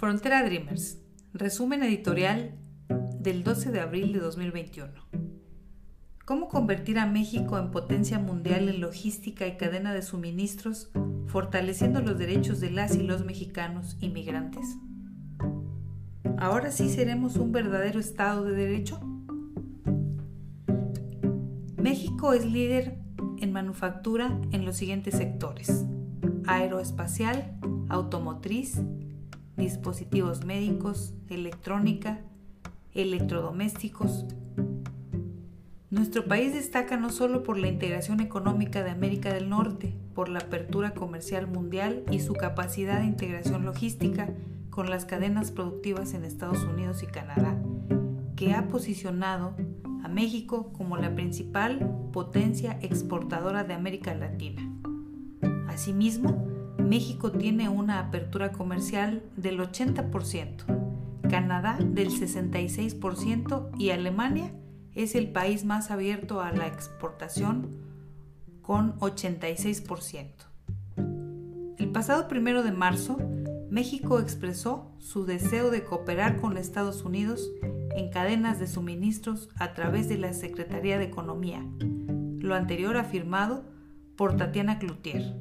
Frontera Dreamers. Resumen editorial del 12 de abril de 2021. ¿Cómo convertir a México en potencia mundial en logística y cadena de suministros, fortaleciendo los derechos de las y los mexicanos inmigrantes? ¿Ahora sí seremos un verdadero Estado de Derecho? México es líder en manufactura en los siguientes sectores. Aeroespacial, automotriz, dispositivos médicos, electrónica, electrodomésticos. Nuestro país destaca no solo por la integración económica de América del Norte, por la apertura comercial mundial y su capacidad de integración logística con las cadenas productivas en Estados Unidos y Canadá, que ha posicionado a México como la principal potencia exportadora de América Latina. Asimismo, México tiene una apertura comercial del 80%, Canadá del 66% y Alemania es el país más abierto a la exportación con 86%. El pasado primero de marzo, México expresó su deseo de cooperar con Estados Unidos en cadenas de suministros a través de la Secretaría de Economía, lo anterior afirmado por Tatiana Cloutier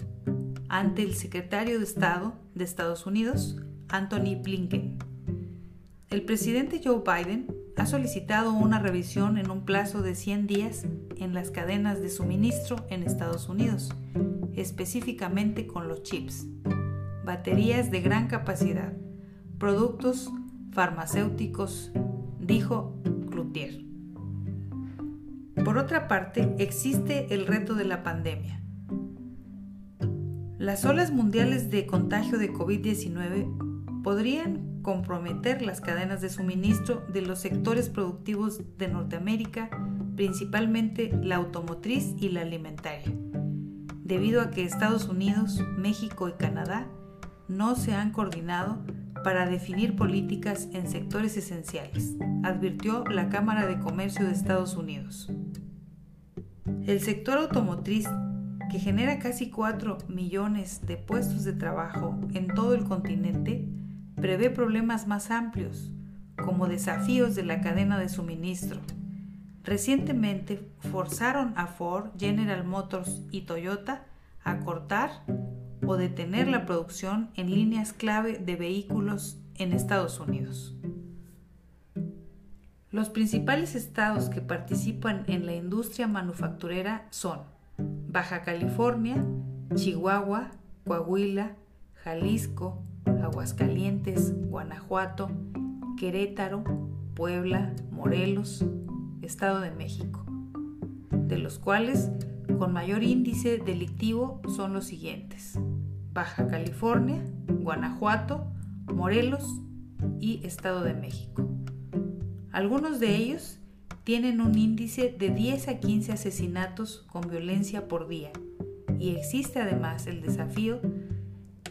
ante el secretario de Estado de Estados Unidos, Anthony Blinken. El presidente Joe Biden ha solicitado una revisión en un plazo de 100 días en las cadenas de suministro en Estados Unidos, específicamente con los chips, baterías de gran capacidad, productos farmacéuticos, dijo Cloutier. Por otra parte, existe el reto de la pandemia las olas mundiales de contagio de COVID-19 podrían comprometer las cadenas de suministro de los sectores productivos de Norteamérica, principalmente la automotriz y la alimentaria, debido a que Estados Unidos, México y Canadá no se han coordinado para definir políticas en sectores esenciales, advirtió la Cámara de Comercio de Estados Unidos. El sector automotriz que genera casi 4 millones de puestos de trabajo en todo el continente, prevé problemas más amplios, como desafíos de la cadena de suministro. Recientemente forzaron a Ford, General Motors y Toyota a cortar o detener la producción en líneas clave de vehículos en Estados Unidos. Los principales estados que participan en la industria manufacturera son Baja California, Chihuahua, Coahuila, Jalisco, Aguascalientes, Guanajuato, Querétaro, Puebla, Morelos, Estado de México, de los cuales con mayor índice delictivo son los siguientes. Baja California, Guanajuato, Morelos y Estado de México. Algunos de ellos tienen un índice de 10 a 15 asesinatos con violencia por día y existe además el desafío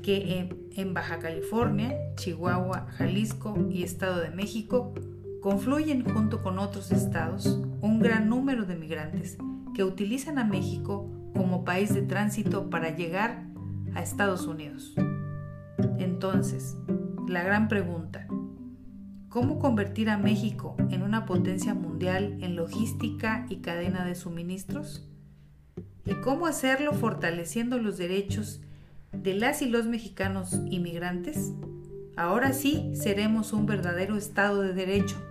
que en, Baja California, Chihuahua, Jalisco y Estado de México confluyen junto con otros estados un gran número de migrantes que utilizan a México como país de tránsito para llegar a Estados Unidos. Entonces, la gran pregunta, ¿Cómo convertir a México en una potencia mundial en logística y cadena de suministros? ¿Y cómo hacerlo fortaleciendo los derechos de las y los mexicanos inmigrantes? Ahora sí seremos un verdadero Estado de Derecho